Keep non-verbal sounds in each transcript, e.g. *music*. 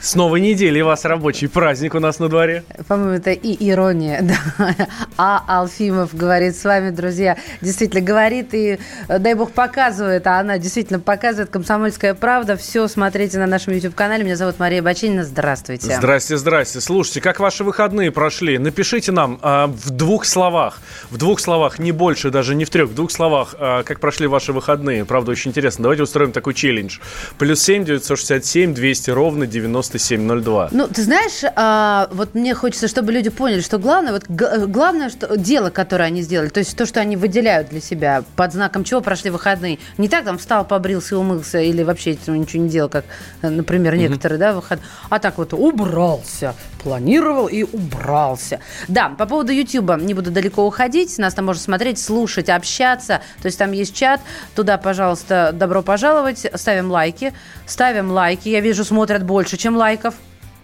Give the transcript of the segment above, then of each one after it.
С новой недели вас рабочий праздник у нас на дворе. По-моему, это и ирония, *laughs* да. А Алфимов говорит с вами, друзья. Действительно, говорит и, э, дай бог, показывает. А она действительно показывает. «Комсомольская правда». Все смотрите на нашем YouTube-канале. Меня зовут Мария Бачинина. Здравствуйте. Здрасте, здрасте. Слушайте, как ваши выходные прошли? Напишите нам а, в двух словах. В двух словах, не больше, даже не в трех. В двух словах, а, как прошли ваши выходные. Правда, очень интересно. Давайте устроим такой челлендж. Плюс семь девятьсот шестьдесят семь двести ровно девяносто 9702. Ну, ты знаешь, а, вот мне хочется, чтобы люди поняли, что главное, вот главное что, дело, которое они сделали, то есть то, что они выделяют для себя, под знаком чего прошли выходные. Не так там встал, побрился, умылся или вообще ничего не делал, как, например, некоторые, mm-hmm. да, выходные, а так вот убрался, планировал и убрался. Да, по поводу YouTube не буду далеко уходить, нас там можно смотреть, слушать, общаться, то есть там есть чат, туда, пожалуйста, добро пожаловать, ставим лайки, ставим лайки, я вижу, смотрят больше, чем лайков.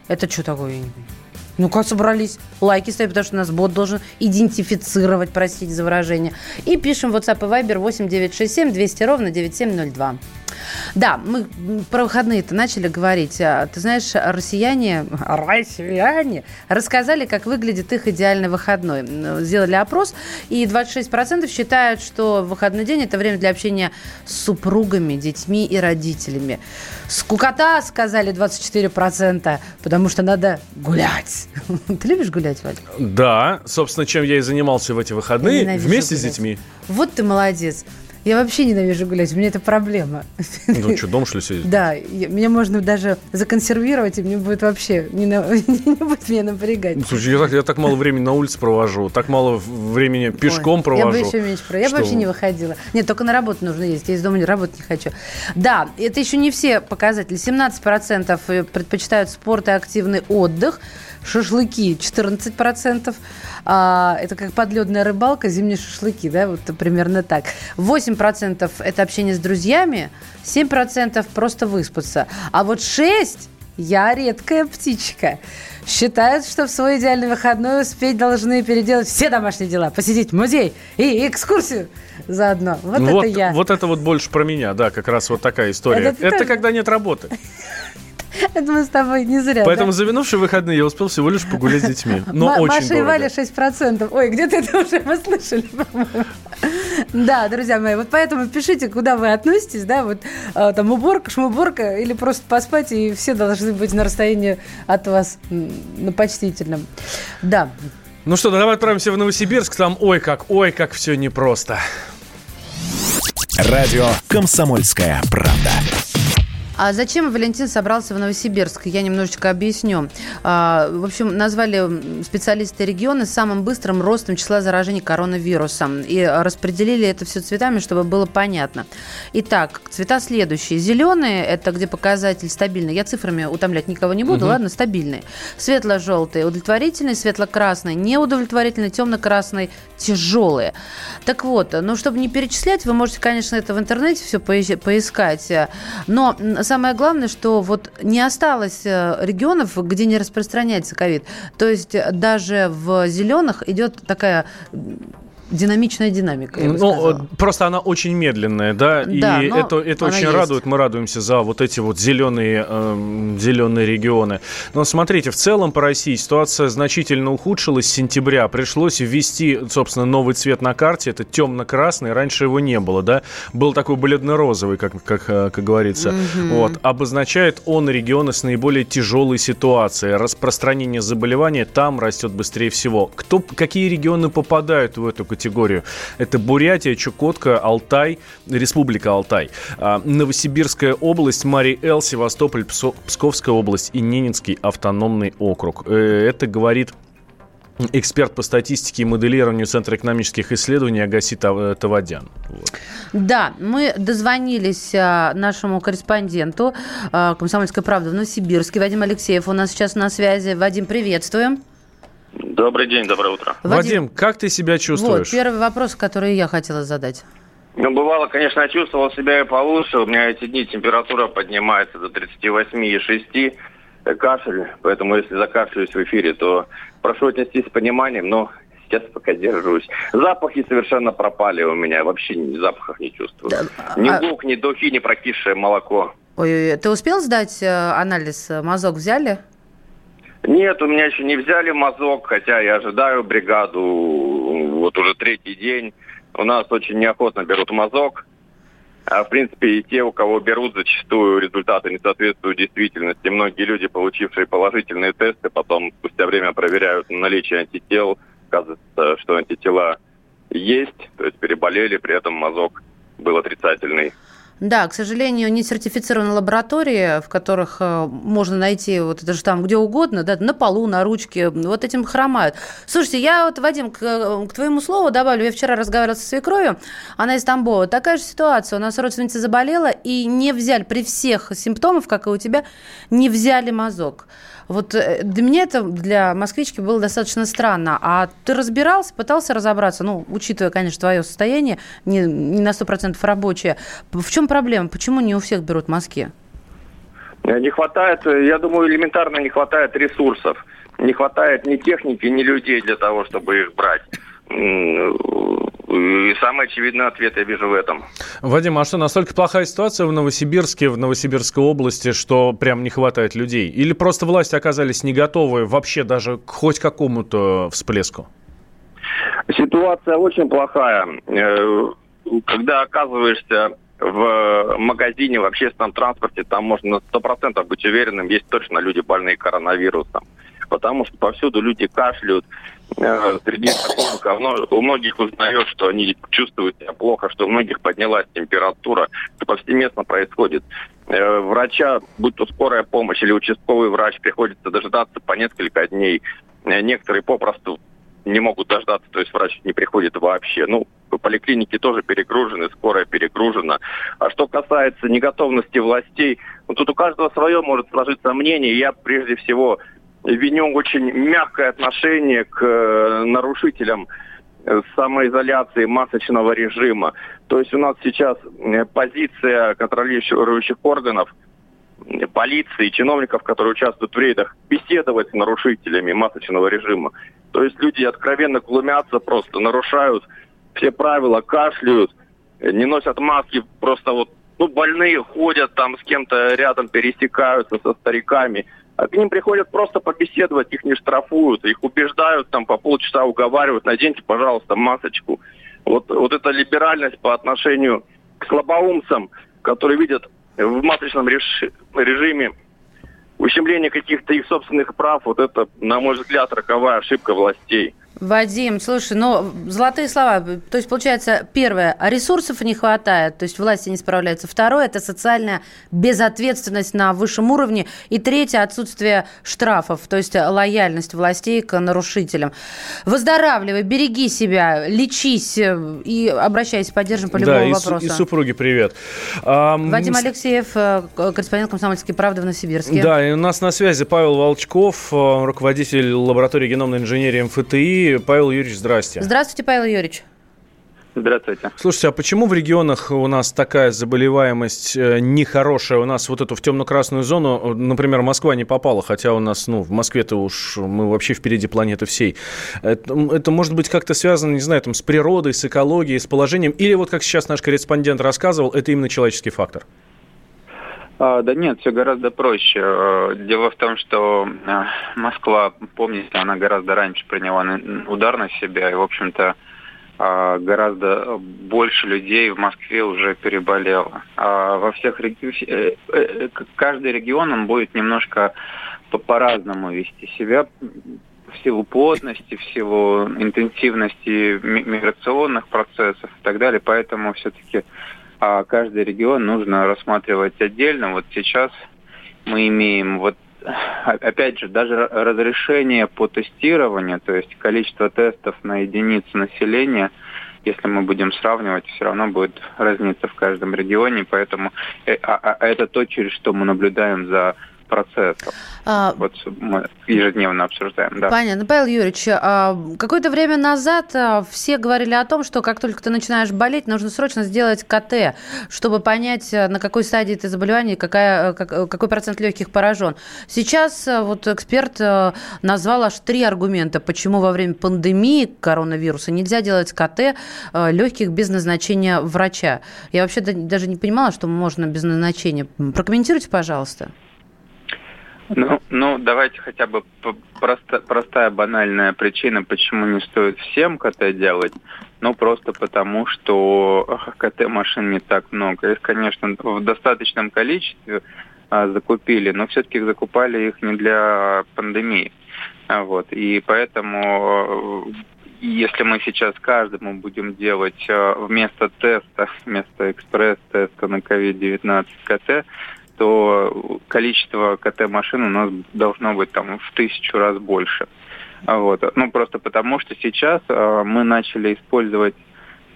Это что такое? Ну как собрались? Лайки ставить, потому что нас бот должен идентифицировать, простите за выражение. И пишем WhatsApp и Viber 8967 200 ровно 9702. Да, мы про выходные-то начали говорить. А, ты знаешь, россияне, россияне рассказали, как выглядит их идеальный выходной. Сделали опрос, и 26% считают, что выходной день – это время для общения с супругами, детьми и родителями. Скукота, сказали 24%, потому что надо гулять. *laughs* Ты любишь гулять, Вадик? Да, собственно, чем я и занимался в эти выходные, вместе гулять. с детьми. Вот ты молодец. Я вообще ненавижу гулять, у меня это проблема. Ну что, дом что ли сидеть? Да, я, меня можно даже законсервировать, и мне будет вообще не, на, *laughs* не будет меня напрягать. Слушай, я так, я так мало времени на улице провожу, так мало времени пешком Ой, провожу. Я бы еще меньше Я бы вообще не выходила. Нет, только на работу нужно ездить, я из дома работать не хочу. Да, это еще не все показатели. 17% предпочитают спорт и активный отдых шашлыки 14%. А, это как подледная рыбалка, зимние шашлыки, да, вот примерно так. 8% это общение с друзьями, 7% просто выспаться. А вот 6% я редкая птичка. Считают, что в свой идеальный выходной успеть должны переделать все домашние дела, посетить музей и экскурсию заодно. Вот, вот это я. Вот это вот больше про меня, да, как раз вот такая история. Это, это когда нет работы. *laughs* Это мы с тобой не зря. Поэтому да? за минувшие выходные я успел всего лишь погулять с детьми. Но М- очень Маша дорого. и Валя 6%. Ой, где-то это уже мы слышали. Да, друзья мои, вот поэтому пишите, куда вы относитесь, да, вот а, там уборка, шмуборка или просто поспать, и все должны быть на расстоянии от вас, на почтительном. Да. Ну что, давай отправимся в Новосибирск, там ой как, ой как все непросто. Радио «Комсомольская правда». А зачем Валентин собрался в Новосибирск? Я немножечко объясню. А, в общем, назвали специалисты региона самым быстрым ростом числа заражений коронавирусом. И распределили это все цветами, чтобы было понятно. Итак, цвета следующие. Зеленые – это где показатель стабильный. Я цифрами утомлять никого не буду, угу. ладно, стабильные. Светло-желтые – удовлетворительные, светло-красные – неудовлетворительные, темно-красные – тяжелые. Так вот, ну, чтобы не перечислять, вы можете, конечно, это в интернете все поискать. Но самое главное, что вот не осталось э, регионов, где не распространяется ковид. То есть э, даже в зеленых идет такая динамичная динамика. Ну, просто она очень медленная, да, да и это, это очень есть. радует. Мы радуемся за вот эти вот зеленые, э, зеленые регионы. Но смотрите, в целом по России ситуация значительно ухудшилась с сентября. Пришлось ввести, собственно, новый цвет на карте. Это темно-красный. Раньше его не было, да. Был такой бледно-розовый, как, как, э, как говорится. Угу. Вот. Обозначает он регионы с наиболее тяжелой ситуацией. Распространение заболевания там растет быстрее всего. Кто, какие регионы попадают в эту категорию? Это Бурятия, Чукотка, Алтай, Республика Алтай, а, Новосибирская область, Марий Эл, Севастополь, Псковская область и Ненецкий автономный округ. Э, это говорит эксперт по статистике и моделированию Центра экономических исследований Агаси Тавадян. Вот. Да, мы дозвонились а, нашему корреспонденту а, «Комсомольской правды» в Новосибирске. Вадим Алексеев у нас сейчас на связи. Вадим, приветствуем. Добрый день, доброе утро. Вадим, Вадим как ты себя чувствуешь? Вот, первый вопрос, который я хотела задать. Ну, бывало, конечно, я чувствовал себя и получше. У меня эти дни температура поднимается до 38,6 кашель, поэтому если закашляюсь в эфире, то прошу отнестись с пониманием, но сейчас пока держусь. Запахи совершенно пропали у меня, вообще ни запахов не чувствую. Да, ни а... лук, ни духи, ни прокисшее молоко. Ой, ты успел сдать э, анализ? Мазок взяли? Нет, у меня еще не взяли мазок, хотя я ожидаю бригаду вот уже третий день. У нас очень неохотно берут мазок. А, в принципе, и те, у кого берут, зачастую результаты не соответствуют действительности. Многие люди, получившие положительные тесты, потом спустя время проверяют наличие антител. Оказывается, что антитела есть, то есть переболели, при этом мазок был отрицательный. Да, к сожалению, не сертифицированы лаборатории, в которых э, можно найти вот это же там где угодно, да, на полу, на ручке, вот этим хромают. Слушайте, я вот, Вадим, к, к твоему слову добавлю, я вчера разговаривала со свекровью, она из Тамбова, такая же ситуация, у нас родственница заболела и не взяли при всех симптомах, как и у тебя, не взяли мазок. Вот э, для меня это для москвички было достаточно странно. А ты разбирался, пытался разобраться, ну, учитывая, конечно, твое состояние, не, не на 100% рабочее. В чем проблема? Почему не у всех берут маски? Э, не хватает, э, я думаю, элементарно не хватает ресурсов. Не хватает ни техники, ни людей для того, чтобы их брать. И самый очевидный ответ я вижу в этом. Вадим, а что, настолько плохая ситуация в Новосибирске, в Новосибирской области, что прям не хватает людей? Или просто власти оказались не готовы вообще даже к хоть какому-то всплеску? Ситуация очень плохая. Э, когда оказываешься в магазине, в общественном транспорте, там можно на 100% быть уверенным, есть точно люди больные коронавирусом потому что повсюду люди кашляют. Э, среди знакомых у многих узнает, что они чувствуют себя плохо, что у многих поднялась температура. Это повсеместно происходит. Э, врача, будь то скорая помощь или участковый врач, приходится дожидаться по несколько дней. Э, некоторые попросту не могут дождаться, то есть врач не приходит вообще. Ну, поликлиники тоже перегружены, скорая перегружена. А что касается неготовности властей, ну, тут у каждого свое может сложиться мнение. Я прежде всего виню очень мягкое отношение к э, нарушителям э, самоизоляции масочного режима. То есть у нас сейчас э, позиция контролирующих органов, полиции, чиновников, которые участвуют в рейдах, беседовать с нарушителями масочного режима. То есть люди откровенно глумятся просто, нарушают все правила, кашляют, не носят маски, просто вот ну, больные ходят там с кем-то рядом, пересекаются со стариками. А к ним приходят просто побеседовать, их не штрафуют, их убеждают, там по полчаса уговаривают, наденьте, пожалуйста, масочку. Вот, вот эта либеральность по отношению к слабоумцам, которые видят в масочном режиме ущемление каких-то их собственных прав, вот это, на мой взгляд, роковая ошибка властей. Вадим, слушай, ну, золотые слова. То есть, получается, первое, ресурсов не хватает, то есть власти не справляются. Второе, это социальная безответственность на высшем уровне. И третье, отсутствие штрафов, то есть лояльность властей к нарушителям. Выздоравливай, береги себя, лечись э, и обращайся, поддержим по любому да, и вопросу. и супруги привет. Вадим Алексеев, э, корреспондент «Комсомольской правды» в Новосибирске. Да, и у нас на связи Павел Волчков, э, руководитель лаборатории геномной инженерии МФТИ. Павел Юрьевич, здрасте. Здравствуйте, Павел Юрьевич. Здравствуйте. Слушайте, а почему в регионах у нас такая заболеваемость э, нехорошая? У нас вот эту в темно-красную зону, например, Москва не попала, хотя у нас, ну, в Москве-то уж мы вообще впереди планеты всей. Это, это может быть как-то связано, не знаю, там, с природой, с экологией, с положением, или вот как сейчас наш корреспондент рассказывал, это именно человеческий фактор? А, да нет, все гораздо проще. Э, дело в том, что э, Москва, помните, она гораздо раньше приняла удар на себя, и, в общем-то, а, гораздо больше людей в Москве уже переболело. А во всех регионах, э, каждый регион он будет немножко по-разному вести себя в силу плотности, в силу интенсивности миграционных процессов и так далее. Поэтому все-таки а каждый регион нужно рассматривать отдельно. Вот сейчас мы имеем вот опять же, даже разрешение по тестированию, то есть количество тестов на единицу населения, если мы будем сравнивать, все равно будет разница в каждом регионе, поэтому э, а, а, а это то, через что мы наблюдаем за процессов. А... Вот мы ежедневно обсуждаем, да. Понятно. Павел Юрьевич, а, какое-то время назад а, все говорили о том, что как только ты начинаешь болеть, нужно срочно сделать КТ, чтобы понять, а, на какой стадии ты заболевания, какая, какой процент легких поражен. Сейчас вот эксперт назвал аж три аргумента, почему во время пандемии коронавируса нельзя делать КТ легких без назначения врача. Я вообще даже не понимала, что можно без назначения. Прокомментируйте, пожалуйста. Ну, ну, давайте хотя бы просто, простая банальная причина, почему не стоит всем КТ делать. Ну, просто потому, что КТ-машин не так много. Их, конечно, в достаточном количестве а, закупили, но все-таки закупали их не для пандемии. А, вот. И поэтому если мы сейчас каждому будем делать а, вместо теста, вместо экспресс-теста на COVID-19 КТ, то количество КТ-машин у нас должно быть там в тысячу раз больше. Вот. Ну, просто потому, что сейчас э, мы начали использовать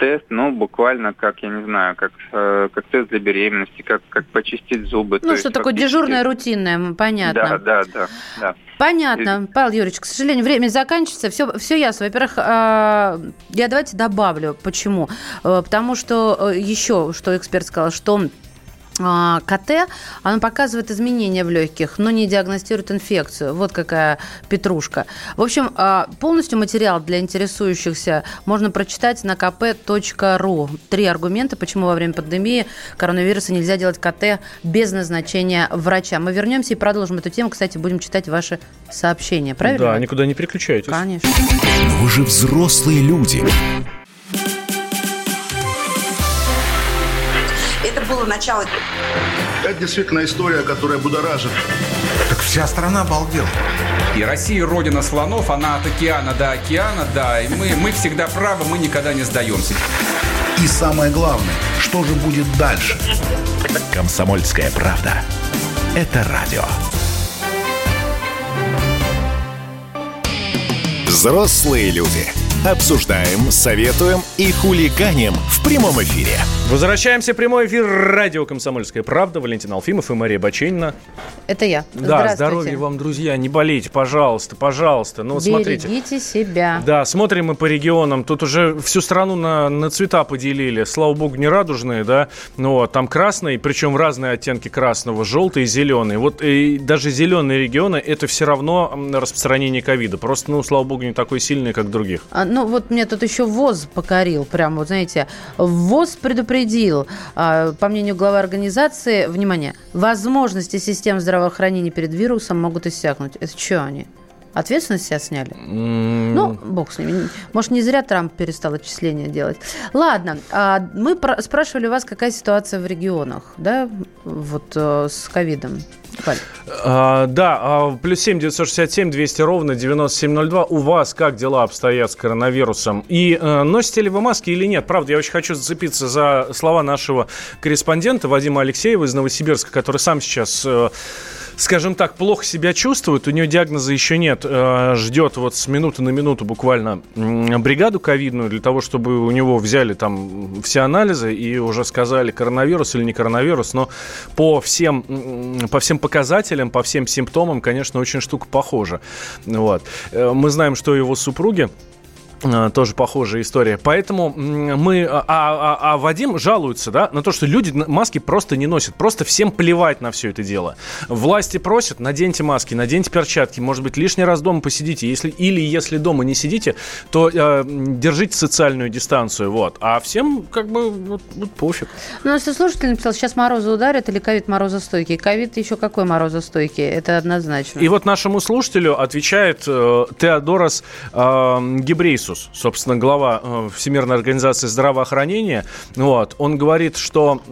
тест, ну, буквально как, я не знаю, как, э, как тест для беременности, как, как почистить зубы. Ну, что такое фактически... дежурное, рутинное, понятно. Да, да, да. да. Понятно. И... Павел Юрьевич, к сожалению, время заканчивается. Все, все ясно. Во-первых, э, я давайте добавлю, почему. Э, потому что э, еще, что эксперт сказал, что КТ, оно показывает изменения в легких, но не диагностирует инфекцию. Вот какая петрушка. В общем, а, полностью материал для интересующихся можно прочитать на kp.ru. Три аргумента, почему во время пандемии коронавируса нельзя делать КТ без назначения врача. Мы вернемся и продолжим эту тему. Кстати, будем читать ваши сообщения. Правильно? Да, никуда не переключайтесь. Конечно. Вы же взрослые люди. Было начало. Это действительно история, которая будоражит. Так вся страна обалдела. И Россия родина слонов, она от океана до океана, да. И мы, мы всегда правы, мы никогда не сдаемся. И самое главное, что же будет дальше? Комсомольская правда. Это радио. Взрослые люди. Обсуждаем, советуем и хулиганим в прямом эфире. Возвращаемся в прямой эфир радио «Комсомольская правда». Валентин Алфимов и Мария Баченина. Это я. Да, здоровья вам, друзья. Не болейте, пожалуйста, пожалуйста. Ну, Берегите смотрите. себя. Да, смотрим мы по регионам. Тут уже всю страну на, на цвета поделили. Слава богу, не радужные, да. Ну, вот, там красные, причем разные оттенки красного, желтый и зеленый. Вот и даже зеленые регионы, это все равно распространение ковида. Просто, ну, слава богу, не такой сильный, как других. А, ну, вот мне тут еще ВОЗ покорил. Прям, вот знаете, ВОЗ предупредил предупредил, а, по мнению главы организации, внимание, возможности систем здравоохранения перед вирусом могут иссякнуть. Это что они? Ответственность себя сняли? Mm. Ну, бог с ними. Может, не зря Трамп перестал отчисления делать. Ладно, а мы спрашивали вас, какая ситуация в регионах, да, вот э, с ковидом. А, да, а, плюс семь девятьсот шестьдесят семь двести ровно девяносто семь ноль два. У вас как дела обстоят с коронавирусом? И э, носите ли вы маски или нет? Правда, я очень хочу зацепиться за слова нашего корреспондента Вадима Алексеева из Новосибирска, который сам сейчас... Э, скажем так, плохо себя чувствует, у нее диагноза еще нет, э, ждет вот с минуты на минуту буквально бригаду ковидную для того, чтобы у него взяли там все анализы и уже сказали, коронавирус или не коронавирус, но по всем, по всем показателям, по всем симптомам, конечно, очень штука похожа. Вот. Э, мы знаем, что его супруги тоже похожая история. Поэтому мы... А, а, а Вадим жалуется, да, на то, что люди маски просто не носят. Просто всем плевать на все это дело. Власти просят, наденьте маски, наденьте перчатки. Может быть, лишний раз дома посидите. Если, или если дома не сидите, то э, держите социальную дистанцию. Вот. А всем как бы вот, вот пофиг. Ну, если слушатель написал, сейчас морозы ударят или ковид морозостойкий. Ковид еще какой морозостойкий? Это однозначно. И вот нашему слушателю отвечает э, Теодорос э, Гибрейсу Гебрейсус, собственно, глава э, Всемирной организации здравоохранения, вот, он говорит, что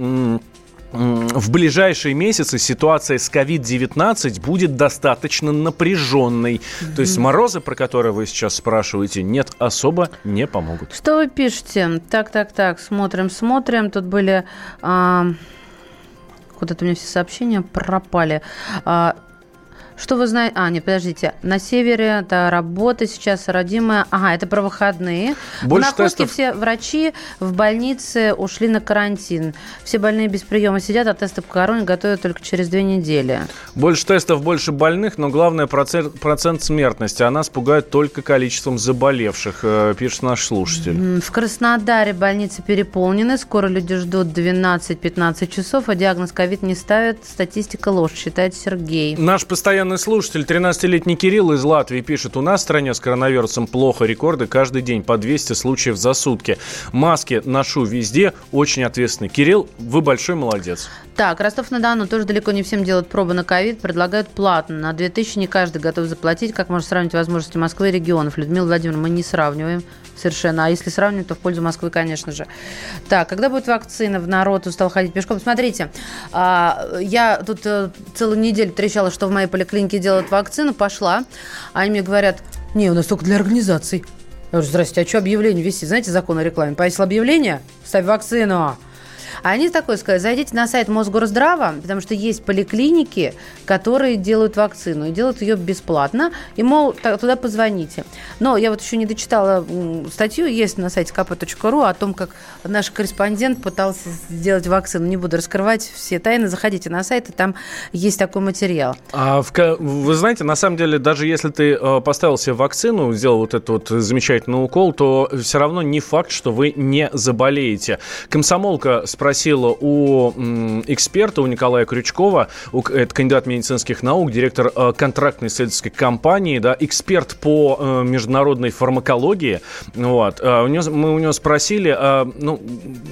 в ближайшие месяцы ситуация с COVID-19 будет достаточно напряженной. Mm-hmm. То есть морозы, про которые вы сейчас спрашиваете, нет, особо не помогут. Что вы пишете? Так, так, так, смотрим, смотрим. Тут были... А... Куда-то у меня все сообщения пропали. А, Что вы знаете? А, нет, подождите. На севере это работа сейчас родимая. Ага, это про выходные. Больше в Находке тестов... все врачи в больнице ушли на карантин. Все больные без приема сидят, а тесты по короне готовят только через две недели. Больше тестов, больше больных, но главное процент, процент смертности. А нас только количеством заболевших, э, пишет наш слушатель. В Краснодаре больницы переполнены. Скоро люди ждут 12-15 часов, а диагноз ковид не ставят. Статистика ложь, считает Сергей. Наш постоянный слушатель, 13-летний Кирилл из Латвии, пишет, у нас в стране с коронавирусом плохо, рекорды каждый день по 200 случаев за сутки. Маски ношу везде, очень ответственный. Кирилл, вы большой молодец. Так, Ростов-на-Дону тоже далеко не всем делают пробы на ковид, предлагают платно. На 2000 не каждый готов заплатить. Как можно сравнить возможности Москвы и регионов? Людмила Владимировна, мы не сравниваем совершенно. А если сравнивать, то в пользу Москвы, конечно же. Так, когда будет вакцина? В народ устал ходить пешком. Смотрите, а, я тут э, целую неделю трещала, что в моей поликлинике делают вакцину. Пошла. Они мне говорят, не, у нас только для организаций. Я говорю, здрасте, а что объявление вести? Знаете закон о рекламе? Повесил объявление, ставь вакцину. А они такое сказали, зайдите на сайт Мосгорздрава, потому что есть поликлиники, которые делают вакцину и делают ее бесплатно, и, мол, туда позвоните. Но я вот еще не дочитала статью, есть на сайте kp.ru о том, как наш корреспондент пытался сделать вакцину. Не буду раскрывать все тайны, заходите на сайт, и там есть такой материал. А в, вы знаете, на самом деле, даже если ты э, поставил себе вакцину, сделал вот этот вот замечательный укол, то все равно не факт, что вы не заболеете. Комсомолка спросила спросила у эксперта, у Николая Крючкова, это кандидат медицинских наук, директор э, контрактной исследовательской компании, да, эксперт по э, международной фармакологии. Вот. Э, у него, мы у него спросили, ну,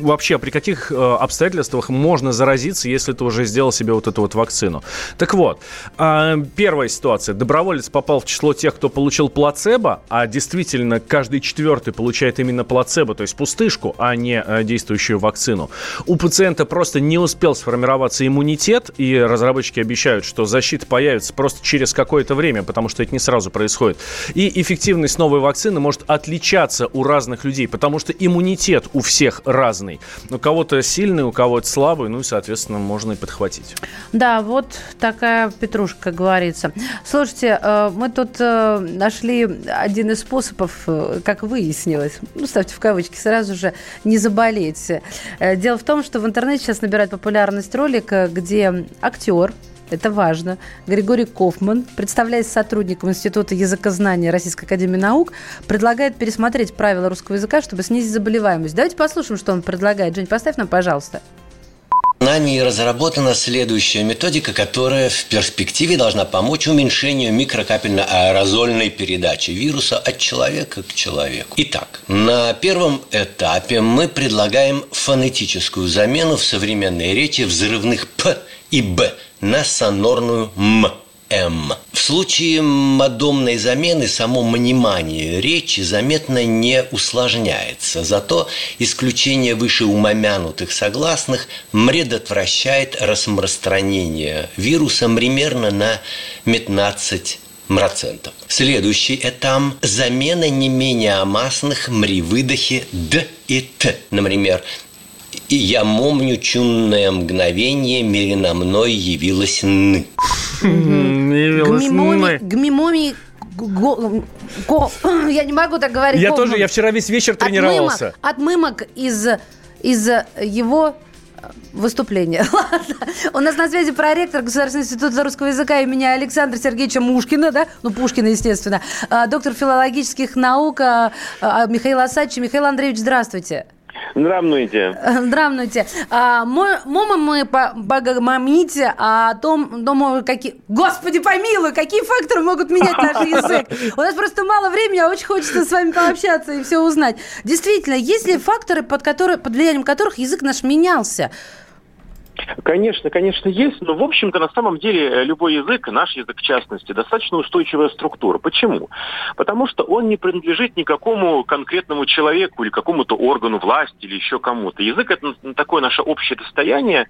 вообще, при каких обстоятельствах можно заразиться, если ты уже сделал себе вот эту вот вакцину. Так вот, первая ситуация. Доброволец попал в число тех, кто получил плацебо, а действительно каждый четвертый получает именно плацебо, то есть пустышку, а не действующую вакцину у пациента просто не успел сформироваться иммунитет, и разработчики обещают, что защита появится просто через какое-то время, потому что это не сразу происходит. И эффективность новой вакцины может отличаться у разных людей, потому что иммунитет у всех разный. У кого-то сильный, у кого-то слабый, ну и, соответственно, можно и подхватить. Да, вот такая петрушка, как говорится. Слушайте, э, мы тут э, нашли один из способов, э, как выяснилось, ну, ставьте в кавычки, сразу же не заболеть. Дело в том, что в интернете сейчас набирает популярность ролик, э, где актер, это важно. Григорий Кофман, представляясь сотрудником Института языкознания Российской Академии Наук, предлагает пересмотреть правила русского языка, чтобы снизить заболеваемость. Давайте послушаем, что он предлагает. Жень, поставь нам, пожалуйста. Нами разработана следующая методика, которая в перспективе должна помочь уменьшению микрокапельно-аэрозольной передачи вируса от человека к человеку. Итак, на первом этапе мы предлагаем фонетическую замену в современной речи взрывных «п» и «б» на сонорную «м». М. В случае модомной замены само понимание речи заметно не усложняется, зато исключение выше умомянутых согласных предотвращает распространение вируса примерно на 15 процентов. Следующий этап – замена не менее опасных при выдохе «д» и «т». Например, и я помню чунное мгновение, мерено мной явилось «н». Гмимоми, *sniffs* я не могу так говорить. Я тоже, я вчера весь вечер тренировался. От мымок из, из его выступления. *laughs* Ладно. У нас на связи проректор Государственного института русского языка имени Александра Сергеевича Мушкина, да? Ну, Пушкина, естественно. А, доктор филологических наук а, а, Михаил Асадович. Михаил Андреевич, здравствуйте. Здравствуйте. *laughs* Здравствуйте. А, мама мы погомоните о том, думаю, какие... Господи, помилуй, какие факторы могут менять наш *laughs* язык? У нас просто мало времени, а очень хочется с вами пообщаться и все узнать. Действительно, есть ли факторы, под, которые, под влиянием которых язык наш менялся? Конечно, конечно, есть, но, в общем-то, на самом деле э, любой язык, наш язык в частности, достаточно устойчивая структура. Почему? Потому что он не принадлежит никакому конкретному человеку или какому-то органу власти или еще кому-то. Язык – это такое наше общее достояние,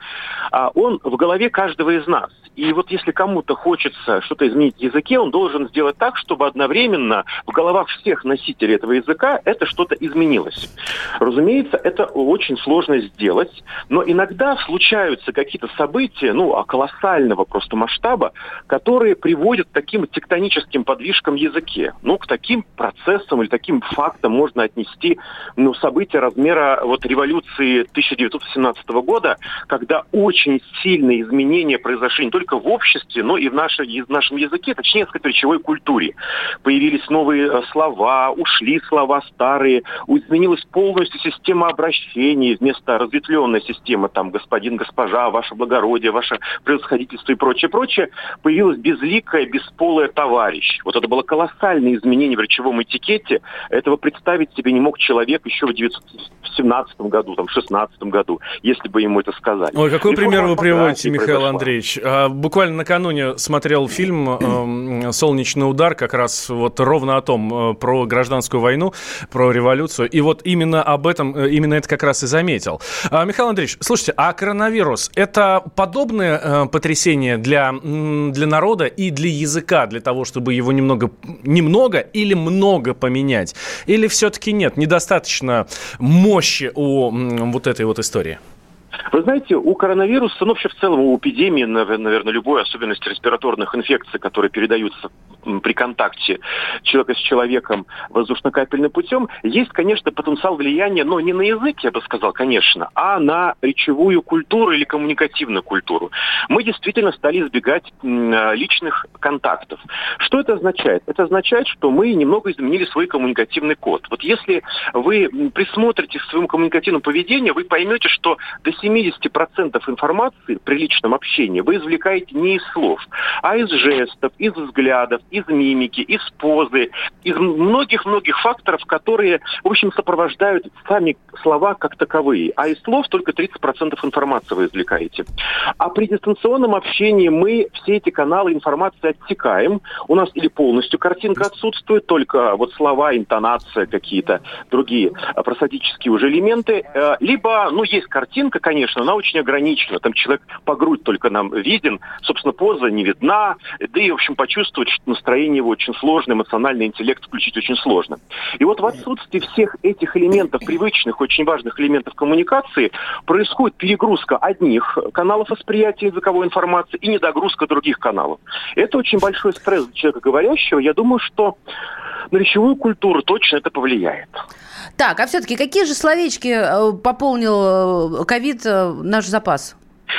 а он в голове каждого из нас. И вот если кому-то хочется что-то изменить в языке, он должен сделать так, чтобы одновременно в головах всех носителей этого языка это что-то изменилось. Разумеется, это очень сложно сделать, но иногда случаются какие-то события, ну, а колоссального просто масштаба, которые приводят к таким тектоническим подвижкам в языке. Ну, к таким процессам или таким фактам можно отнести ну, события размера вот революции 1917 года, когда очень сильные изменения произошли не только в обществе, но и в, нашей, в нашем языке, точнее сказать, в речевой культуре. Появились новые э, слова, ушли слова старые, изменилась полностью система обращений вместо разветвленной системы, там, господин, госпожа, ваше благородие, ваше превосходительство и прочее, прочее, появилась безликая, бесполая товарищ. Вот это было колоссальное изменение в речевом этикете. Этого представить себе не мог человек еще в 1917 году, там, в 16 году, если бы ему это сказали. Ой, какой и пример вы приводите, Михаил произошла. Андреевич? А, буквально накануне смотрел фильм э, «Солнечный удар», как раз вот ровно о том, э, про гражданскую войну, про революцию. И вот именно об этом, э, именно это как раз и заметил. А, Михаил Андреевич, слушайте, а коронавирус – это подобное потрясение для, для народа и для языка, для того, чтобы его немного, немного или много поменять? Или все-таки нет, недостаточно мощи у вот этой вот истории? Вы знаете, у коронавируса, ну вообще в целом у эпидемии, наверное, любой особенности респираторных инфекций, которые передаются при контакте человека с человеком воздушно-капельным путем, есть, конечно, потенциал влияния, но не на язык, я бы сказал, конечно, а на речевую культуру или коммуникативную культуру. Мы действительно стали избегать личных контактов. Что это означает? Это означает, что мы немного изменили свой коммуникативный код. Вот если вы присмотритесь к своему коммуникативному поведению, вы поймете, что до 70% информации при личном общении вы извлекаете не из слов, а из жестов, из взглядов, из мимики, из позы, из многих-многих факторов, которые, в общем, сопровождают сами слова как таковые. А из слов только 30% информации вы извлекаете. А при дистанционном общении мы все эти каналы информации отсекаем. У нас или полностью картинка отсутствует, только вот слова, интонация какие-то, другие просадические уже элементы. Э, либо, ну, есть картинка, конечно, она очень ограничена. Там человек по грудь только нам виден, собственно, поза не видна, да и, в общем, почувствовать, что настроение его очень сложное, эмоциональный интеллект включить очень сложно. И вот в отсутствии всех этих элементов, привычных, очень важных элементов коммуникации, происходит перегрузка одних каналов восприятия языковой информации и недогрузка других каналов. Это очень большой стресс для человека говорящего. Я думаю, что на речевую культуру точно это повлияет. Так, а все-таки какие же словечки э, пополнил э, ковид э, наш запас?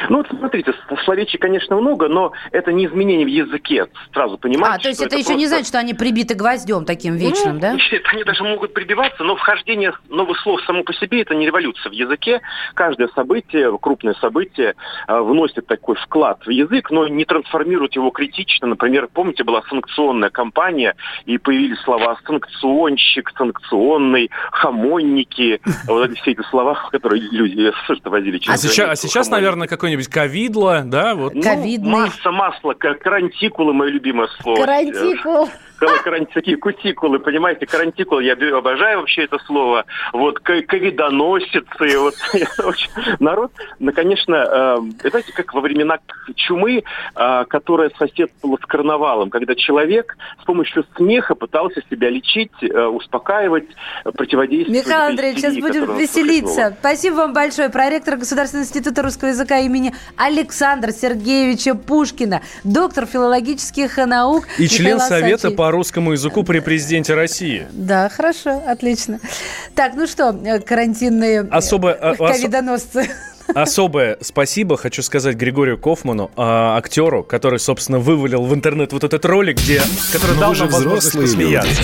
Ну, вот смотрите, словечек, конечно, много, но это не изменение в языке, сразу понимаете. А, то есть это, это еще просто... не значит, что они прибиты гвоздем таким вечным, ну, да? *laughs* Нет, они даже могут прибиваться, но вхождение новых слов само по себе это не революция в языке. Каждое событие, крупное событие, э, вносит такой вклад в язык, но не трансформирует его критично. Например, помните, была санкционная кампания, и появились слова санкционщик, санкционный, хамонники, *laughs* вот эти все эти слова, которые люди *laughs* возили через А сейчас, а сейчас наверное, какой-нибудь ковидло, да? Вот. Ну, масса масла, карантикулы, мое любимое слово. Карантикул такие кутикулы, понимаете, карантикулы, я обожаю вообще это слово, вот, ковидоносицы, вот, *laughs* народ, ну, конечно, э, знаете, как во времена чумы, э, которая соседствовала с карнавалом, когда человек с помощью смеха пытался себя лечить, э, успокаивать, противодействовать. Михаил Андреевич, сейчас будем веселиться. Спасибо вам большое. Проректор Государственного института русского языка имени Александра Сергеевича Пушкина, доктор филологических наук. И Михаил член Совета по русскому языку при президенте России. Да, хорошо, отлично. Так, ну что, э, карантинные Особо, э, ковидоносцы. Особое спасибо хочу сказать Григорию Кофману, а, актеру, который, собственно, вывалил в интернет вот этот ролик, где, который Но ну, дал нам возможность посмеяться.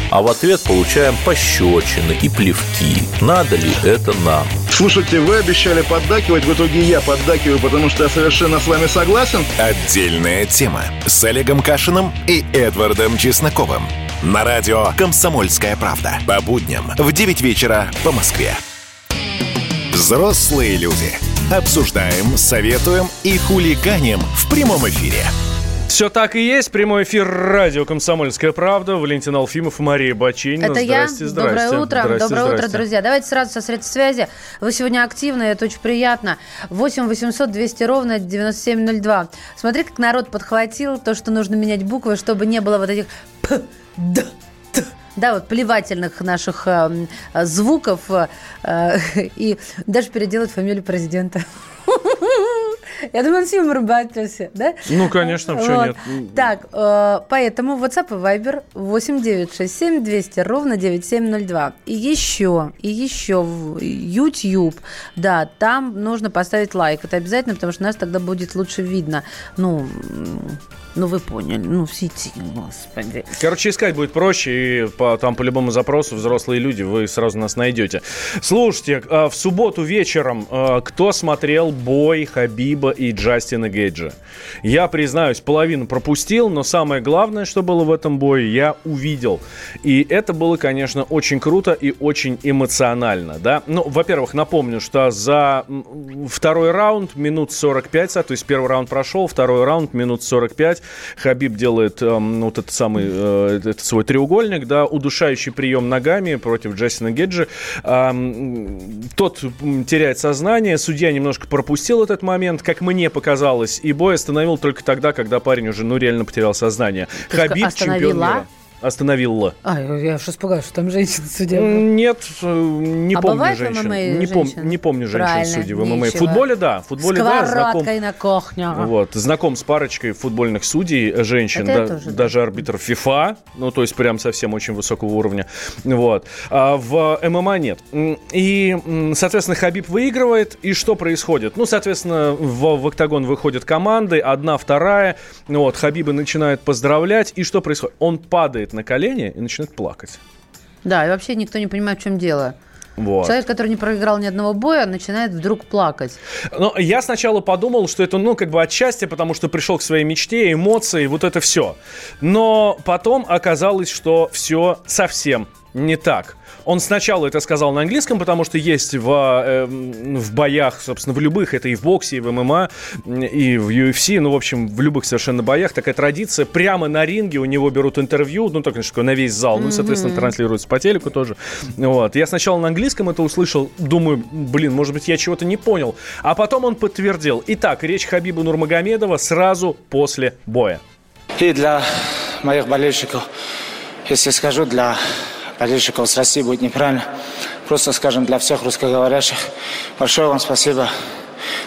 а в ответ получаем пощечины и плевки. Надо ли это нам? Слушайте, вы обещали поддакивать, в итоге я поддакиваю, потому что я совершенно с вами согласен. Отдельная тема с Олегом Кашиным и Эдвардом Чесноковым. На радио «Комсомольская правда». По будням в 9 вечера по Москве. Взрослые люди. Обсуждаем, советуем и хулиганим в прямом эфире. Все так и есть. Прямой эфир радио «Комсомольская правда». Валентин Алфимов, Мария Бачинина. Это здрасте, я. Здрасте. Доброе утро. Здрасте, Доброе здрасте. утро, друзья. Давайте сразу со средств связи. Вы сегодня активны, это очень приятно. 8 800 200 ровно 9702. Смотри, как народ подхватил то, что нужно менять буквы, чтобы не было вот этих п, д, т. Да, вот плевательных наших э, звуков э, *laughs* и даже переделать фамилию президента. *laughs* Я думаю, он с юмором бы отнесся, да? Ну, конечно, почему Вот. нет? Так, э, поэтому WhatsApp и Viber 8967 200 ровно 9702. И еще, и еще в YouTube, да, там нужно поставить лайк. Это обязательно, потому что нас тогда будет лучше видно. Ну, ну вы поняли, ну в сети, господи. Короче, искать будет проще, и по, там по любому запросу взрослые люди, вы сразу нас найдете. Слушайте, а, в субботу вечером а, кто смотрел бой Хабиба и Джастина Гейджа? Я, признаюсь, половину пропустил, но самое главное, что было в этом бое, я увидел. И это было, конечно, очень круто и очень эмоционально, да. Ну, во-первых, напомню, что за второй раунд минут 45, а, то есть первый раунд прошел, второй раунд минут 45, Хабиб делает эм, вот этот самый, э, этот свой треугольник, да, удушающий прием ногами против Джастина Геджи. Эм, тот теряет сознание, судья немножко пропустил этот момент, как мне показалось, и бой остановил только тогда, когда парень уже, ну, реально потерял сознание. Хабиб чемпион мира. Остановила. А, я уж испугалась, что там женщина судья. Нет, э, не А помню женщин. ММА Не, пом- женщин? не помню женщин судей в ММА. В футболе, да. В футболе, да, знаком. Сковородкой на кухню. Вот, знаком с парочкой футбольных судей, э, женщин, да, тоже, да. даже арбитр ФИФА, ну, то есть прям совсем очень высокого уровня, вот. А в ММА нет. И, соответственно, Хабиб выигрывает, и что происходит? Ну, соответственно, в, в октагон выходят команды, одна, вторая, вот, Хабиба начинает поздравлять, и что происходит? Он падает на колени и начинает плакать. Да, и вообще никто не понимает, в чем дело. Вот. Человек, который не проиграл ни одного боя, начинает вдруг плакать. Но я сначала подумал, что это, ну, как бы от счастья, потому что пришел к своей мечте, эмоции, вот это все. Но потом оказалось, что все совсем не так. Он сначала это сказал на английском, потому что есть в, э, в боях, собственно, в любых, это и в боксе, и в ММА, и в UFC, ну, в общем, в любых совершенно боях такая традиция. Прямо на ринге у него берут интервью, ну, только что на весь зал, ну, и, соответственно, транслируется по телеку тоже. Вот. Я сначала на английском это услышал, думаю, блин, может быть, я чего-то не понял. А потом он подтвердил. Итак, речь Хабиба Нурмагомедова сразу после боя. И для моих болельщиков, если скажу, для болельщиков с России будет неправильно. Просто скажем для всех русскоговорящих. Большое вам спасибо.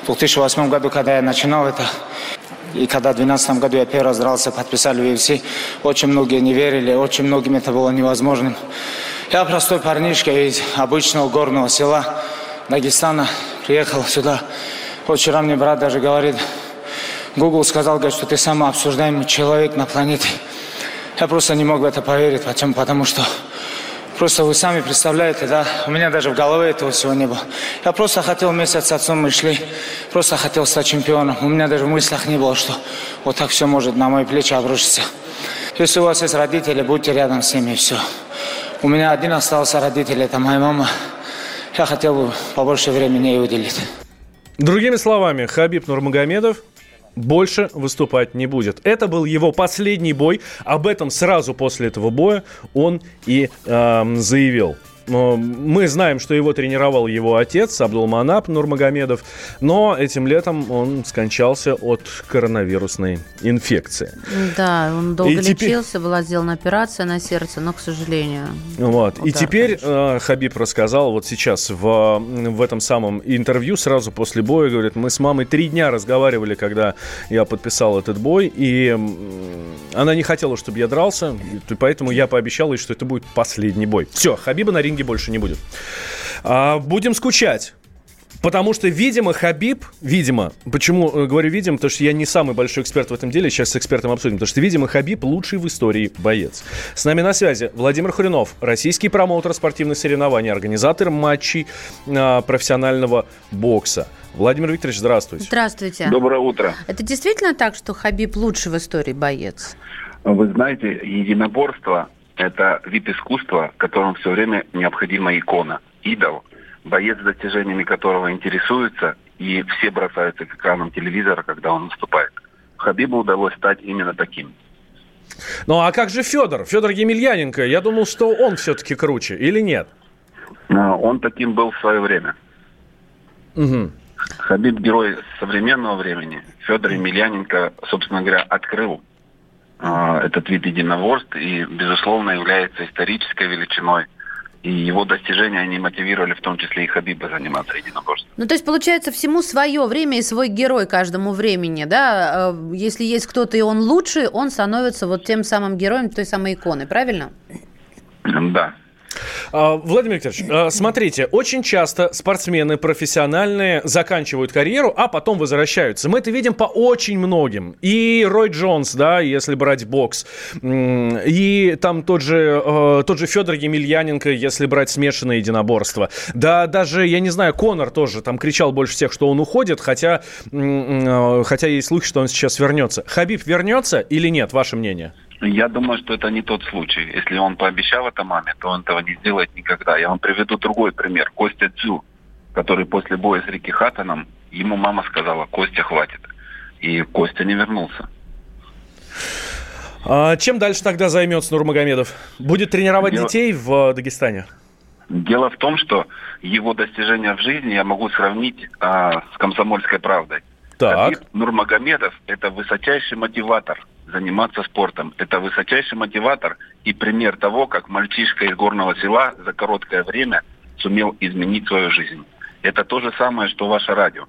В 2008 году, когда я начинал это, и когда в 2012 году я первый раз дрался, подписали в UFC, очень многие не верили, очень многим это было невозможным. Я простой парнишка из обычного горного села Дагестана, приехал сюда. Вот вчера мне брат даже говорит, Google сказал, говорит, что ты самый обсуждаемый человек на планете. Я просто не мог в это поверить, почему? Потому что просто вы сами представляете, да, у меня даже в голове этого всего не было. Я просто хотел вместе с отцом мы шли, просто хотел стать чемпионом. У меня даже в мыслях не было, что вот так все может на мои плечи обрушиться. Если у вас есть родители, будьте рядом с ними, и все. У меня один остался родитель, это моя мама. Я хотел бы побольше времени ей уделить. Другими словами, Хабиб Нурмагомедов больше выступать не будет. Это был его последний бой. Об этом сразу после этого боя он и эм, заявил. Мы знаем, что его тренировал его отец Абдулманап Нурмагомедов, но этим летом он скончался от коронавирусной инфекции. Да, он долго И теперь- лечился, была сделана операция на сердце, но, к сожалению... Вот. И Удар, теперь э, Хабиб рассказал вот сейчас в, в этом самом интервью, сразу после боя, говорит, мы с мамой три дня разговаривали, когда я подписал этот бой, и она не хотела, чтобы я дрался, и поэтому я пообещал ей, что это будет последний бой. Все, Хабиба на ринге больше не будет. А, будем скучать. Потому что, видимо, Хабиб, видимо, почему э, говорю видимо, потому что я не самый большой эксперт в этом деле, сейчас с экспертом обсудим, потому что, видимо, Хабиб лучший в истории боец. С нами на связи Владимир Хренов, российский промоутер спортивных соревнований, организатор матчей а, профессионального бокса. Владимир Викторович, здравствуйте. Здравствуйте. Доброе утро. Это действительно так, что Хабиб лучший в истории боец? Вы знаете, единоборство – это вид искусства, которым все время необходима икона, идол, боец, достижениями которого интересуется и все бросаются к экранам телевизора, когда он выступает. Хабибу удалось стать именно таким. Ну а как же Федор? Федор Емельяненко. Я думал, что он все-таки круче, или нет? Он таким был в свое время. Угу. Хабиб герой современного времени. Федор Емельяненко, собственно говоря, открыл этот вид единоборств и, безусловно, является исторической величиной. И его достижения, они мотивировали в том числе и Хабиба заниматься единоборством. Ну, то есть, получается, всему свое время и свой герой каждому времени, да? Э, если есть кто-то и он лучше, он становится вот тем самым героем той самой иконы, правильно? Да, а, Владимир Викторович, а, смотрите, очень часто спортсмены профессиональные заканчивают карьеру, а потом возвращаются. Мы это видим по очень многим. И Рой Джонс, да, если брать бокс, и там тот же, а, тот же Федор Емельяненко, если брать смешанное единоборство. Да, даже, я не знаю, Конор тоже там кричал больше всех, что он уходит, хотя, хотя есть слухи, что он сейчас вернется. Хабиб вернется или нет, ваше мнение? Я думаю, что это не тот случай. Если он пообещал это маме, то он этого не сделает никогда. Я вам приведу другой пример. Костя Цю, который после боя с Рики Хаттоном, ему мама сказала, Костя, хватит. И Костя не вернулся. А чем дальше тогда займется Нурмагомедов? Будет тренировать Дело... детей в э, Дагестане? Дело в том, что его достижения в жизни я могу сравнить а, с комсомольской правдой. Так. Хабиб Нурмагомедов – это высочайший мотиватор – заниматься спортом. Это высочайший мотиватор и пример того, как мальчишка из горного села за короткое время сумел изменить свою жизнь. Это то же самое, что ваше радио.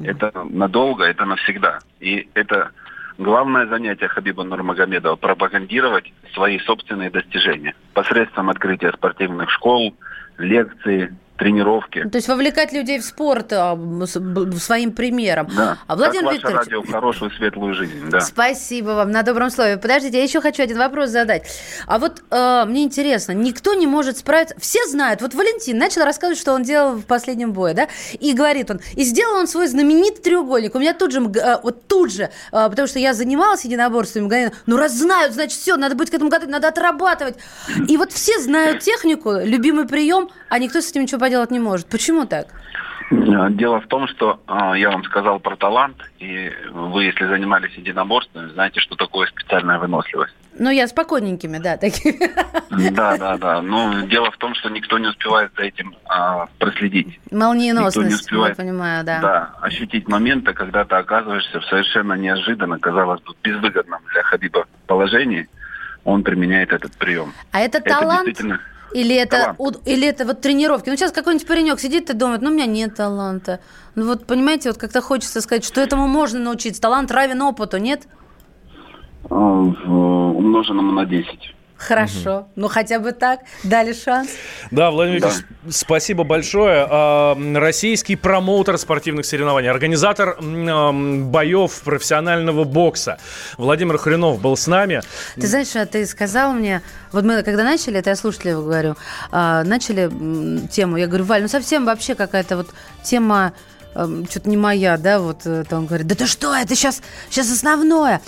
Это надолго, это навсегда. И это главное занятие Хабиба Нурмагомедова – пропагандировать свои собственные достижения посредством открытия спортивных школ, лекций, тренировки. То есть вовлекать людей в спорт а, своим примером. Да. А Владимир как Викторович... радио в хорошую светлую жизнь. Да. Спасибо вам на добром слове. Подождите, я еще хочу один вопрос задать. А вот э, мне интересно, никто не может справиться... Все знают, вот Валентин начал рассказывать, что он делал в последнем бое, да? И говорит он, и сделал он свой знаменитый треугольник. У меня тут же, э, вот тут же, э, потому что я занималась единоборствами, говорю, ну раз знают, значит все, надо быть к этому готовым, надо отрабатывать. И вот все знают технику, любимый прием, а никто с этим ничего поделать не может. Почему так? Э, дело в том, что э, я вам сказал про талант, и вы, если занимались единоборством, знаете, что такое специальная выносливость. Ну, я спокойненькими, да, такими. Да, да, да. Но дело в том, что никто не успевает за этим а, проследить. Молниеносность, никто не успевает, я понимаю, да. Да, ощутить моменты, когда ты оказываешься в совершенно неожиданно, казалось бы, безвыгодном для Хабиба положении, он применяет этот прием. А это, это талант? Действительно или это, у, или это вот тренировки. Ну, сейчас какой-нибудь паренек сидит и думает, ну, у меня нет таланта. Ну, вот, понимаете, вот как-то хочется сказать, что этому можно научиться. Талант равен опыту, нет? А, умноженному на 10. Хорошо. Угу. Ну, хотя бы так. Дали шанс. Да, Владимир да. спасибо большое. А, российский промоутер спортивных соревнований, организатор боев профессионального бокса Владимир Хренов был с нами. Ты знаешь, а ты сказал мне, вот мы когда начали, это я слушателю говорю, а, начали тему, я говорю, Валь, ну совсем вообще какая-то вот тема что-то не моя, да, вот это он говорит, да ты что, это сейчас, сейчас основное.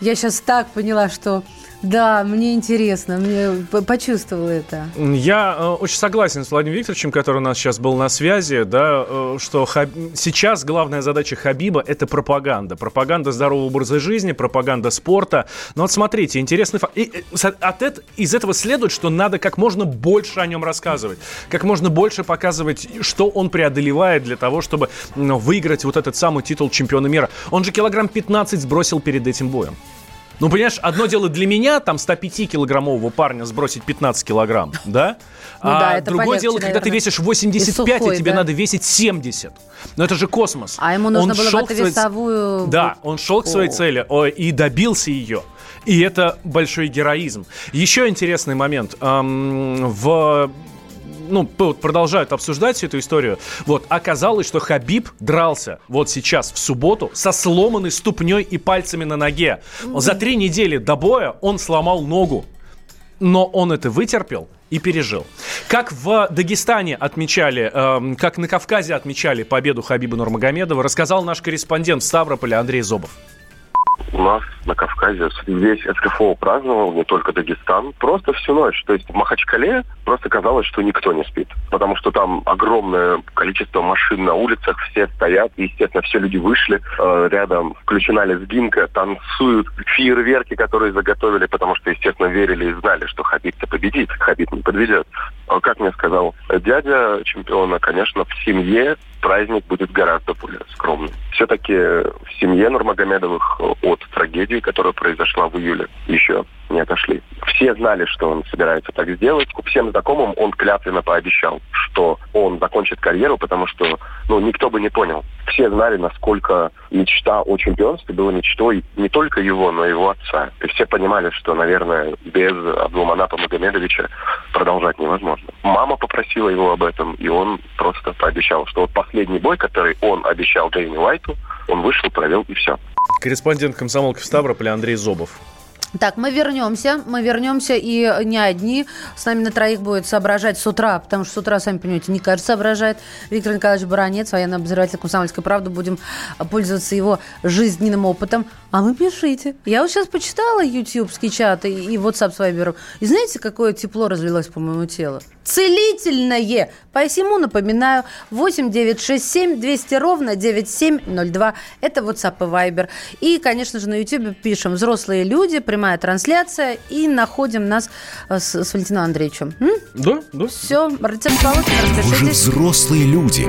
Я сейчас так поняла, что да, мне интересно, мне почувствовал это. Я э, очень согласен с Владимиром Викторовичем, который у нас сейчас был на связи, да, э, что хаб... сейчас главная задача Хабиба – это пропаганда. Пропаганда здорового образа жизни, пропаганда спорта. Но вот смотрите, интересный факт. И, э, от это, из этого следует, что надо как можно больше о нем рассказывать, как можно больше показывать, что он преодолевает для того, чтобы ну, выиграть вот этот самый титул чемпиона мира. Он же килограмм 15 сбросил перед этим боем. Ну, понимаешь, одно дело для меня, там, 105-килограммового парня сбросить 15 килограмм, да? Ну, а да, другое полегче, дело, наверное. когда ты весишь 85, и, сухой, и тебе да? надо весить 70. Но это же космос. А ему нужно он было в весовую... Да, он шел к своей цели и добился ее. И это большой героизм. Еще интересный момент. В ну, продолжают обсуждать всю эту историю. Вот, оказалось, что Хабиб дрался вот сейчас, в субботу, со сломанной ступней и пальцами на ноге. За три недели до боя он сломал ногу. Но он это вытерпел и пережил. Как в Дагестане отмечали, э, как на Кавказе отмечали победу Хабиба Нурмагомедова, рассказал наш корреспондент в Ставрополе Андрей Зобов. У нас на Кавказе весь СКФО праздновал, не только Дагестан, просто всю ночь. То есть в Махачкале просто казалось, что никто не спит, потому что там огромное количество машин на улицах, все стоят, и, естественно, все люди вышли, э, рядом включена лезгинка, танцуют, фейерверки, которые заготовили, потому что, естественно, верили и знали, что Хабиб-то победит, Хабиб не подведет. А как мне сказал дядя чемпиона, конечно, в семье праздник будет гораздо более скромным. Все-таки в семье Нурмагомедовых от трагедии, которая произошла в июле, еще не отошли. Все знали, что он собирается так сделать. Всем знакомым он клятвенно пообещал, что он закончит карьеру, потому что ну, никто бы не понял. Все знали, насколько мечта о чемпионстве была мечтой не только его, но и его отца. И все понимали, что, наверное, без Абдулманата Магомедовича продолжать невозможно. Мама попросила его об этом, и он просто пообещал, что вот последний бой, который он обещал Дэйни Уайту, он вышел, провел и все. Корреспондент комсомолки в Ставрополе Андрей Зобов. Так, мы вернемся, мы вернемся, и не одни. С нами на троих будет соображать с утра, потому что с утра, сами понимаете, не каждый соображает. Виктор Николаевич Баранец, военный обозреватель «Комсомольской правды». Будем пользоваться его жизненным опытом. А вы пишите. Я вот сейчас почитала ютубский чат и, и WhatsApp с Вайбером. И знаете, какое тепло разлилось по моему телу? целительное. Посему напоминаю, 8 9 6 7 200 ровно 9702. Это WhatsApp и Viber. И, конечно же, на YouTube пишем «Взрослые люди», прямая трансляция, и находим нас э, с, с Валентином Андреевичем. М? Да, да. Все, Артем Павлович, Вы же взрослые люди.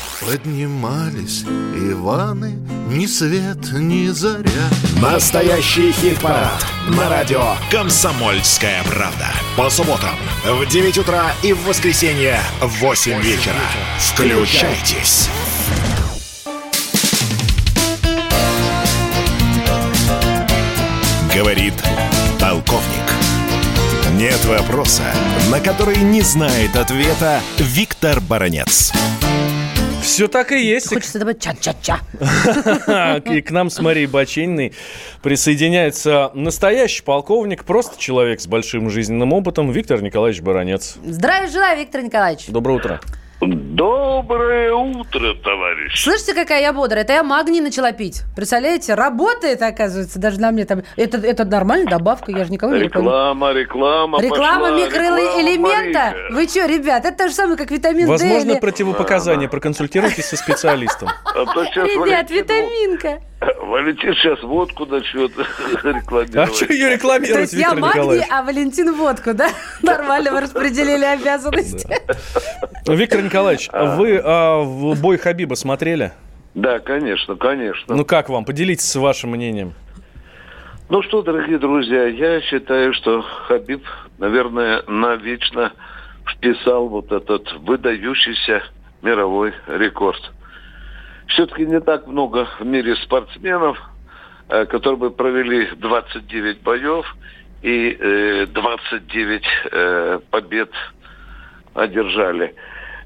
Поднимались Иваны, ни свет, ни заря. Настоящий хит-парад на радио «Комсомольская правда». По субботам в 9 утра и в воскресенье в 8 вечера. Включайтесь. Говорит полковник. Нет вопроса, на который не знает ответа Виктор Баранец. Все так и есть. Хочется добавить ча-ча-ча. *laughs* И к нам с Марией Бачениной присоединяется настоящий полковник, просто человек с большим жизненным опытом, Виктор Николаевич Баранец. Здравия желаю, Виктор Николаевич. Доброе утро. Доброе утро, товарищ. Слышите, какая я бодрая? Это я магний начала пить. Представляете? Работает, оказывается, даже на мне там. Это, это нормальная добавка, я же никого не Реклама, реклама Реклама микроэлемента? Вы что, ребят, это то же самое, как витамин Возможно, D. Возможно, противопоказания. Проконсультируйтесь со специалистом. А ребят, витаминка. *laughs* Валентин сейчас водку начнет *laughs* рекламировать. А что ее рекламировать, То есть я магний, а Валентин водку, да? *laughs* Нормально вы распределили обязанности. Виктор Николаевич, а. вы а, в бой Хабиба смотрели? Да, конечно, конечно. Ну как вам? Поделитесь вашим мнением. Ну что, дорогие друзья, я считаю, что Хабиб, наверное, навечно вписал вот этот выдающийся мировой рекорд. Все-таки не так много в мире спортсменов, э, которые бы провели 29 боев и 29 э, э, побед одержали.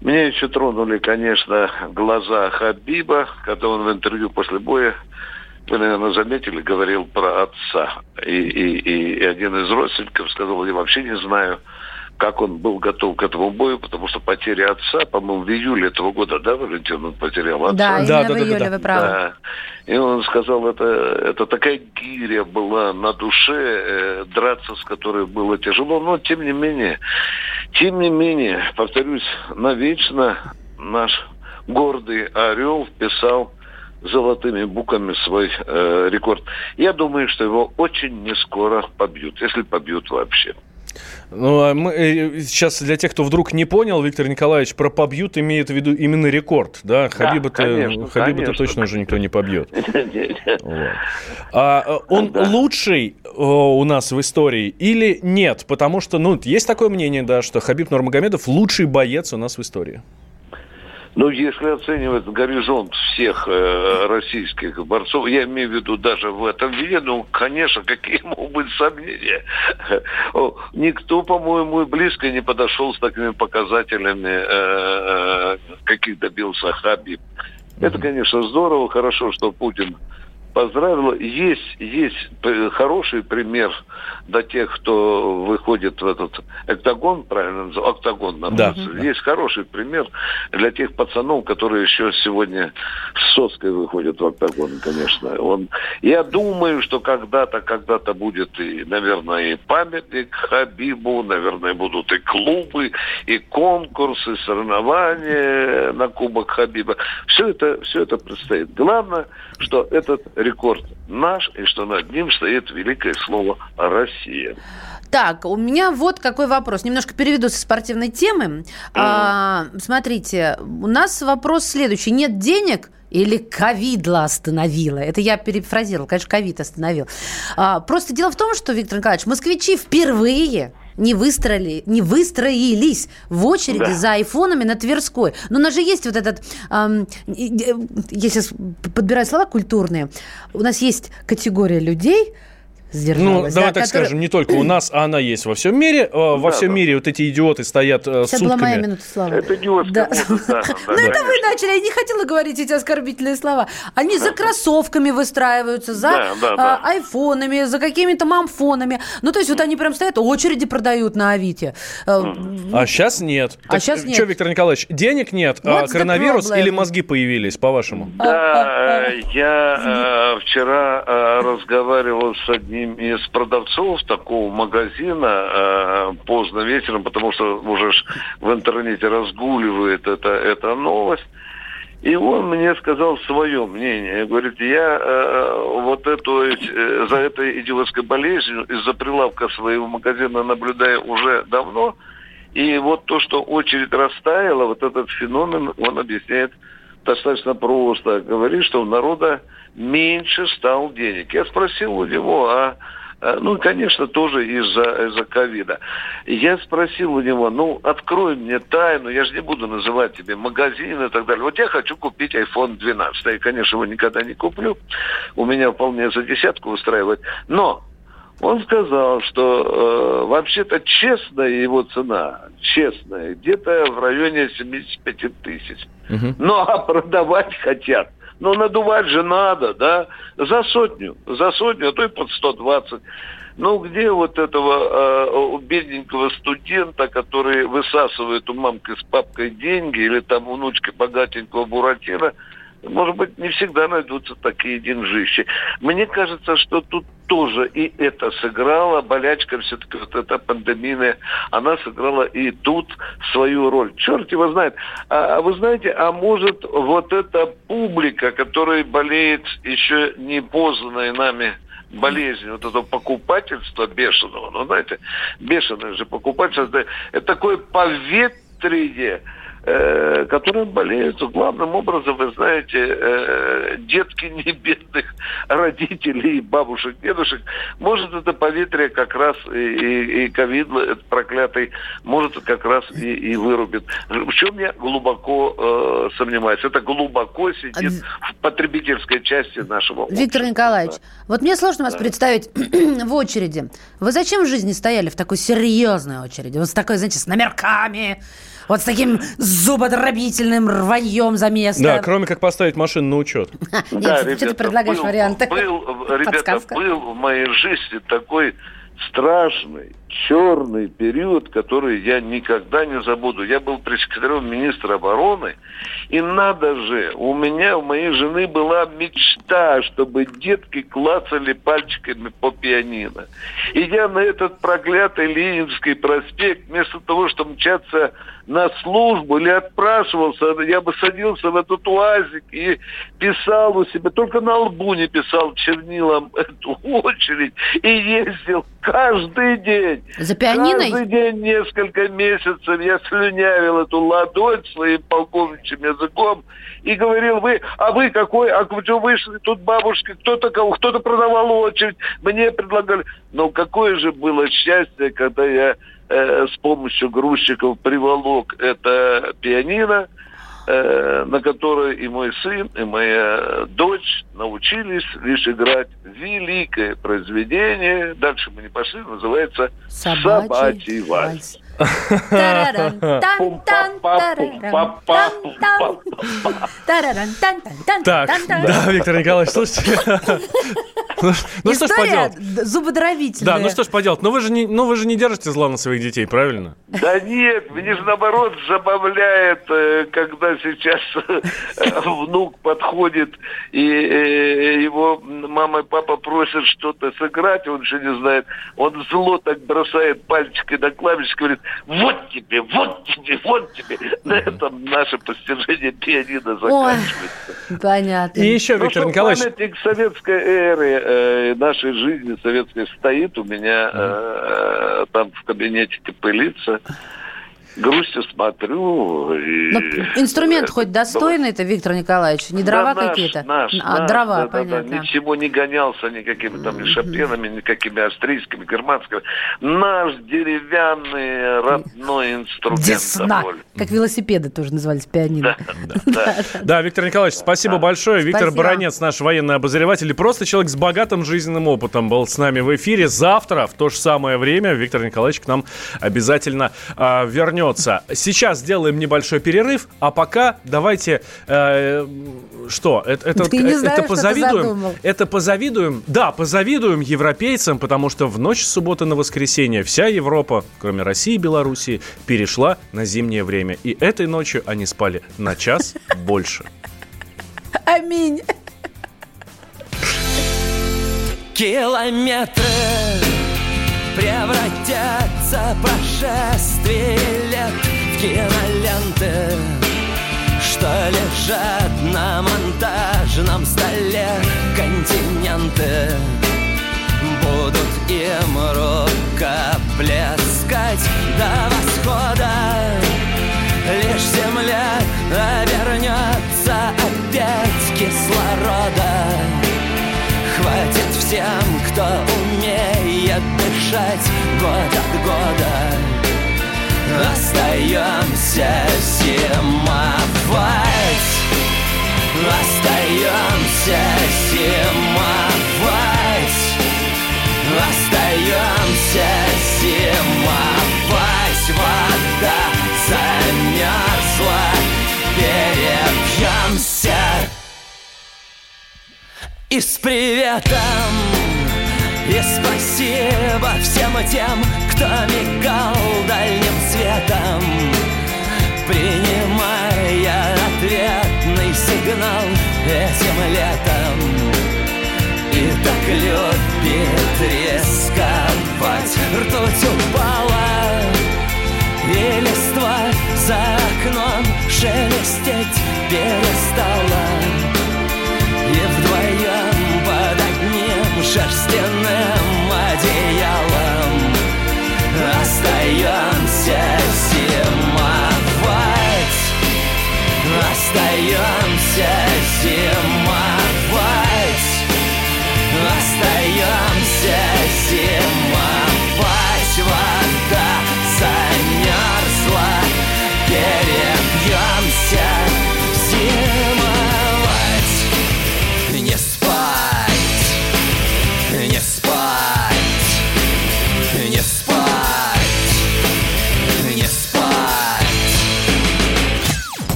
Меня еще тронули, конечно, глаза Хабиба, когда он в интервью после боя, вы, наверное, заметили, говорил про отца. И, и, и один из родственников сказал, я вообще не знаю, как он был готов к этому бою, потому что потеря отца, по-моему, в июле этого года, да, Валентин, он потерял отца? Да, да, да, в июле, да, вы правы. Да. И он сказал, это, это такая гиря была на душе, э, драться с которой было тяжело, но тем не менее, тем не менее, повторюсь, навечно наш гордый орел вписал золотыми буквами свой э, рекорд. Я думаю, что его очень не скоро побьют, если побьют вообще. Ну, а мы, э, сейчас для тех, кто вдруг не понял, Виктор Николаевич, про побьют имеет в виду именно рекорд, да? Хабиба-то, конечно, Хабиба-то точно уже никто не побьет. *laughs* Вот. А, э, он да. лучший о, у нас в истории или нет? Потому что, ну, есть такое мнение, да, что Хабиб Нурмагомедов лучший боец у нас в истории. Ну, если оценивать горизонт всех э, российских борцов, я имею в виду даже в этом виде, ну, конечно, какие могут быть сомнения? Никто, по-моему, близко не подошел с такими показателями, э, э каких добился Хабиб. Это, конечно, здорово, хорошо, что Путин поздравила. Есть, есть хороший пример для тех, кто выходит в этот октагон, правильно называется, октагон, да. Есть хороший пример для тех пацанов, которые еще сегодня с соской выходят в октагон, конечно. Он, я думаю, что когда-то, когда-то будет и, наверное, и памятник Хабибу, наверное, будут и клубы, и конкурсы, соревнования на Кубок Хабиба. Все это, все это предстоит. Главное, что этот рекорд наш, и что над ним стоит великое слово «Россия». Так, у меня вот какой вопрос. Немножко переведу со спортивной темы. Mm. А, смотрите, у нас вопрос следующий. Нет денег, или ковидла остановила. Это я перефразировала, конечно, ковид остановил. А, просто дело в том, что, Виктор Николаевич, москвичи впервые не, выстроили, не выстроились в очереди да. за айфонами на Тверской. Но у нас же есть вот этот, эм, я сейчас подбираю слова культурные, у нас есть категория людей, сдержалась. Ну, давай да, так который... скажем, не только у *clears throat* нас, а она есть во всем мире. Э, во да, всем да. мире вот эти идиоты стоят э, Сейчас сутками. была моя минута славы. Это идиотская да. да, *laughs* Ну, это вы начали. Я не хотела говорить эти оскорбительные слова. Они за кроссовками выстраиваются, за а, айфонами, за какими-то мамфонами. Ну, то есть вот они прям стоят, очереди продают на Авито. Э, а сейчас нет. А сейчас нет. Что, Виктор Николаевич, денег нет, а коронавирус или мозги появились, по-вашему? Да, я вчера разговаривал с одним одним из продавцов такого магазина э, поздно вечером, потому что уже в интернете разгуливает это, эта новость. И он мне сказал свое мнение. Говорит, я э, вот эту, э, за этой идиотской болезнью из-за прилавка своего магазина наблюдаю уже давно. И вот то, что очередь растаяла, вот этот феномен, он объясняет достаточно просто. Говорит, что у народа меньше стал денег. Я спросил у него, а, а ну, конечно, тоже из-за из ковида. Я спросил у него, ну, открой мне тайну, я же не буду называть тебе магазин и так далее. Вот я хочу купить iPhone 12. Я, конечно, его никогда не куплю. У меня вполне за десятку устраивает. Но он сказал, что э, вообще-то честная его цена, честная, где-то в районе 75 тысяч. Угу. Ну, а продавать хотят – но надувать же надо, да, за сотню, за сотню, а то и под 120. Ну, где вот этого э, бедненького студента, который высасывает у мамки с папкой деньги, или там внучки богатенького Буратино, может быть, не всегда найдутся такие деньжищи. Мне кажется, что тут тоже и это сыграло, болячка все-таки вот эта пандемийная, она сыграла и тут свою роль. Черт его знает. А, а вы знаете, а может вот эта публика, которая болеет еще не познанной нами болезнь, вот это покупательство бешеного, ну, знаете, бешеное же покупательство, это такое поветрие, э, которым болеют главным образом, вы знаете, э, детки *laughs* не бедных родителей, бабушек, дедушек. Может, это поветрие как раз и, ковид проклятый, может, как раз и, и вырубит. В чем я глубоко э, сомневаюсь? Это глубоко сидит в потребительской части нашего общества. Виктор Николаевич, вот мне сложно вас да. представить *clears throat* в очереди. Вы зачем в жизни стояли в такой серьезной очереди? Вот с такой, знаете, с номерками, вот с таким зубодробительным рваньем за место. Да, кроме как поставить машину на учет. *laughs* Нет, что ты предлагаешь варианты? Был, ребята, *laughs* был в моей жизни такой страшный, черный период, который я никогда не забуду. Я был пресс-секретарем министра обороны, и надо же, у меня, у моей жены была мечта, чтобы детки клацали пальчиками по пианино. Идя на этот проклятый Ленинский проспект, вместо того, чтобы мчаться на службу или отпрашивался, я бы садился в этот уазик и писал у себя, только на лбу не писал чернилом эту *laughs* очередь и ездил каждый день. За пианиной? Каждый день несколько месяцев я слюнявил эту ладонь своим полковничьим языком и говорил, вы, а вы какой, а что вышли тут бабушки, кто-то кто-то продавал очередь, мне предлагали. Но какое же было счастье, когда я э, с помощью грузчиков приволок это пианино, э, на которой и мой сын, и моя дочь научились лишь играть великое произведение. Дальше мы не пошли, называется «Собачий, Собачий вальс». Так, да, Виктор Николаевич, слушайте. *laughs* Ну, ну что ж поделать? зубодробительная. Да, ну что ж поделать. Но вы же не, но вы же не держите зла на своих детей, правильно? Да нет, мне же наоборот забавляет, э, когда сейчас э, внук подходит и э, его мама и папа просят что-то сыграть, он еще не знает. Он зло так бросает пальчикой на клавиши, говорит, вот тебе, вот тебе, вот тебе. На этом наше постижение пианино заканчивается. Ой, понятно. И еще, Виктор ну, Николаевич... Памятник советской эры э, нашей жизни советской стоит у меня э, там в кабинете пылится грустью смотрю. И... Но инструмент хоть достойный это, Виктор Николаевич? Не дрова да какие-то? Наш, а, наш, дрова, да, понятно. Да, да. Ничего не гонялся никакими там ни шопенами, никакими австрийскими, германскими. Наш деревянный родной инструмент. Десна. Как велосипеды тоже назывались, пианино. Да, *laughs* Виктор Николаевич, спасибо большое. Виктор Баранец, наш военный обозреватель, и просто человек с богатым жизненным опытом был с нами в эфире. Завтра в то же самое время Виктор Николаевич к нам обязательно а, вернется вернется. Сейчас сделаем небольшой перерыв, а пока давайте... Э, что? Это, это, Ты не знаю, это позавидуем? Это позавидуем? Да, позавидуем европейцам, потому что в ночь с субботы на воскресенье вся Европа, кроме России и Белоруссии, перешла на зимнее время. И этой ночью они спали на час *laughs* больше. Аминь. Километры превратятся прошествие лет в киноленты, что лежат на монтажном столе континенты будут им рукоплескать до восхода. Лишь земля обернется опять кислорода. Хватит всем, кто умеет дышать год от года. Остаемся зимовать. Остаемся И с приветом и спасибо всем тем, кто мигал дальним светом. Принимая ответный сигнал этим летом. И так любит рисковать Ртуть упала и листва за окном шелестеть перестала шерстяным одеялом. Остаемся зимовать. Остаемся зимовать